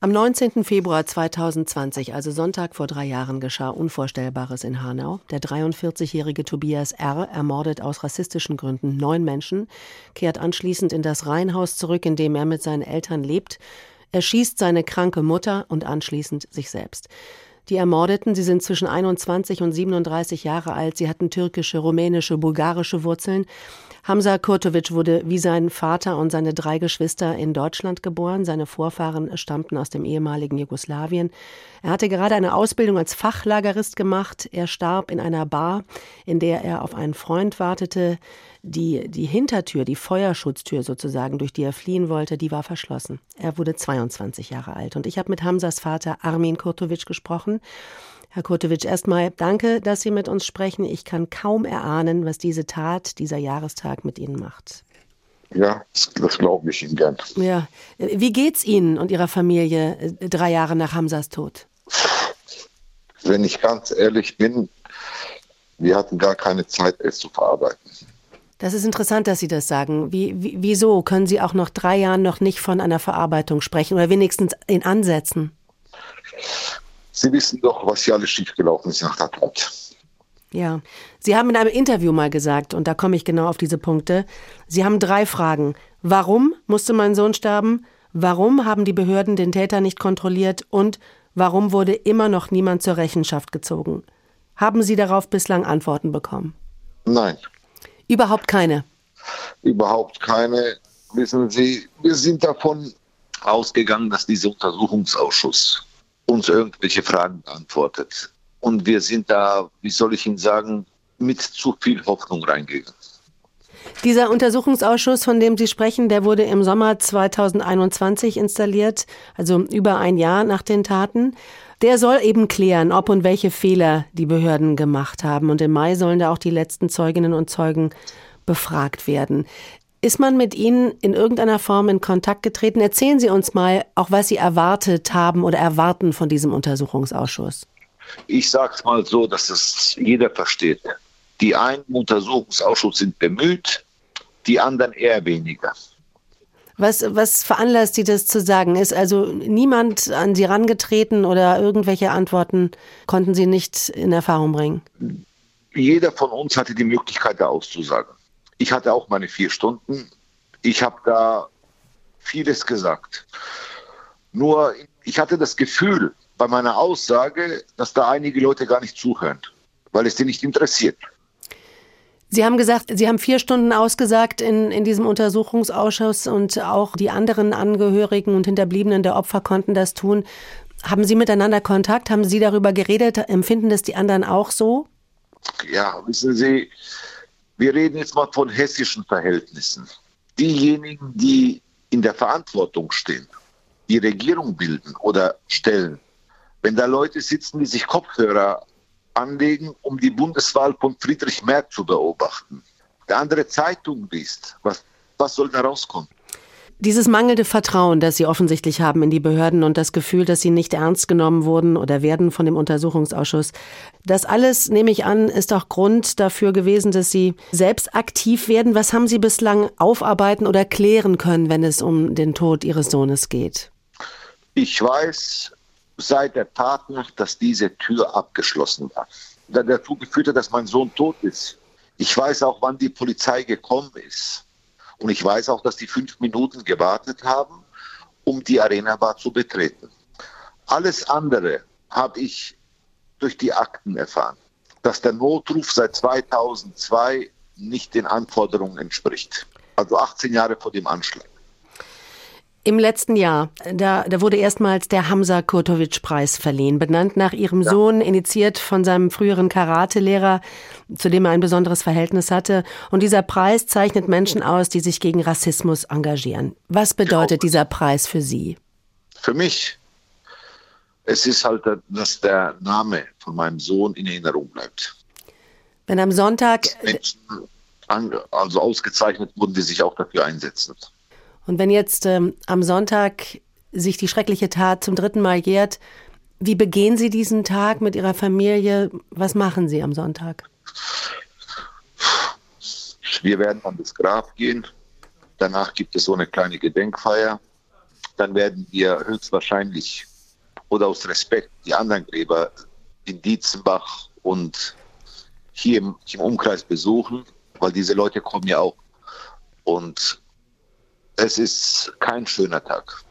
Am 19. Februar 2020, also Sonntag vor drei Jahren, geschah Unvorstellbares in Hanau. Der 43-jährige Tobias R. ermordet aus rassistischen Gründen neun Menschen, kehrt anschließend in das Reihenhaus zurück, in dem er mit seinen Eltern lebt, erschießt seine kranke Mutter und anschließend sich selbst. Die Ermordeten, sie sind zwischen 21 und 37 Jahre alt. Sie hatten türkische, rumänische, bulgarische Wurzeln. Hamza Kurtovic wurde wie sein Vater und seine drei Geschwister in Deutschland geboren. Seine Vorfahren stammten aus dem ehemaligen Jugoslawien. Er hatte gerade eine Ausbildung als Fachlagerist gemacht. Er starb in einer Bar, in der er auf einen Freund wartete. Die, die Hintertür, die Feuerschutztür sozusagen, durch die er fliehen wollte, die war verschlossen. Er wurde 22 Jahre alt. Und ich habe mit Hamzas Vater Armin Kurtovic gesprochen. Herr Kurtowitsch, erstmal danke, dass Sie mit uns sprechen. Ich kann kaum erahnen, was diese Tat, dieser Jahrestag mit Ihnen macht. Ja, das, das glaube ich Ihnen gern. Ja. Wie geht's Ihnen und Ihrer Familie äh, drei Jahre nach Hamzas Tod? Wenn ich ganz ehrlich bin, wir hatten gar keine Zeit, es zu verarbeiten. Das ist interessant, dass Sie das sagen. Wie, wie, wieso können Sie auch nach drei Jahren noch nicht von einer Verarbeitung sprechen oder wenigstens in Ansätzen? Sie wissen doch, was hier alles schiefgelaufen ist nach der Tat. Ja, Sie haben in einem Interview mal gesagt, und da komme ich genau auf diese Punkte, Sie haben drei Fragen. Warum musste mein Sohn sterben? Warum haben die Behörden den Täter nicht kontrolliert? Und warum wurde immer noch niemand zur Rechenschaft gezogen? Haben Sie darauf bislang Antworten bekommen? Nein. Überhaupt keine? Überhaupt keine. Wissen Sie, wir sind davon ausgegangen, dass dieser Untersuchungsausschuss uns irgendwelche Fragen beantwortet. Und wir sind da, wie soll ich Ihnen sagen, mit zu viel Hoffnung reingegangen. Dieser Untersuchungsausschuss, von dem Sie sprechen, der wurde im Sommer 2021 installiert, also über ein Jahr nach den Taten. Der soll eben klären, ob und welche Fehler die Behörden gemacht haben. Und im Mai sollen da auch die letzten Zeuginnen und Zeugen befragt werden. Ist man mit Ihnen in irgendeiner Form in Kontakt getreten? Erzählen Sie uns mal auch, was Sie erwartet haben oder erwarten von diesem Untersuchungsausschuss. Ich sage es mal so, dass es jeder versteht. Die einen im Untersuchungsausschuss sind bemüht, die anderen eher weniger. Was, was veranlasst Sie das zu sagen? Ist also niemand an Sie rangetreten oder irgendwelche Antworten konnten Sie nicht in Erfahrung bringen? Jeder von uns hatte die Möglichkeit, da auszusagen. Ich hatte auch meine vier Stunden. Ich habe da vieles gesagt. Nur ich hatte das Gefühl bei meiner Aussage, dass da einige Leute gar nicht zuhören, weil es sie nicht interessiert. Sie haben gesagt, Sie haben vier Stunden ausgesagt in, in diesem Untersuchungsausschuss und auch die anderen Angehörigen und Hinterbliebenen der Opfer konnten das tun. Haben Sie miteinander Kontakt? Haben Sie darüber geredet? Empfinden das die anderen auch so? Ja, wissen Sie, wir reden jetzt mal von hessischen Verhältnissen. Diejenigen, die in der Verantwortung stehen, die Regierung bilden oder stellen, wenn da Leute sitzen, die sich Kopfhörer anlegen, um die Bundeswahl von Friedrich Merz zu beobachten, der andere Zeitung liest, was, was soll da rauskommen? Dieses mangelnde Vertrauen, das Sie offensichtlich haben in die Behörden und das Gefühl, dass Sie nicht ernst genommen wurden oder werden von dem Untersuchungsausschuss, das alles, nehme ich an, ist auch Grund dafür gewesen, dass Sie selbst aktiv werden. Was haben Sie bislang aufarbeiten oder klären können, wenn es um den Tod Ihres Sohnes geht? Ich weiß seit der Tat noch, dass diese Tür abgeschlossen war. Da dazu geführt hat, dass mein Sohn tot ist. Ich weiß auch, wann die Polizei gekommen ist. Und ich weiß auch, dass die fünf Minuten gewartet haben, um die Arena Bar zu betreten. Alles andere habe ich durch die Akten erfahren, dass der Notruf seit 2002 nicht den Anforderungen entspricht. Also 18 Jahre vor dem Anschlag. Im letzten Jahr, da, da wurde erstmals der Hamza Kurtovic-Preis verliehen, benannt nach ihrem ja. Sohn, initiiert von seinem früheren Karatelehrer, zu dem er ein besonderes Verhältnis hatte. Und dieser Preis zeichnet Menschen aus, die sich gegen Rassismus engagieren. Was bedeutet dieser Preis für Sie? Für mich, es ist halt, dass der Name von meinem Sohn in Erinnerung bleibt. Wenn am Sonntag Menschen also ausgezeichnet wurden, die sich auch dafür einsetzen. Und wenn jetzt ähm, am Sonntag sich die schreckliche Tat zum dritten Mal jährt, wie begehen Sie diesen Tag mit Ihrer Familie? Was machen Sie am Sonntag? Wir werden an das Grab gehen. Danach gibt es so eine kleine Gedenkfeier. dann werden wir höchstwahrscheinlich oder aus Respekt die anderen Gräber in Dietzenbach und hier im, im Umkreis besuchen, weil diese Leute kommen ja auch. Und es ist kein schöner Tag.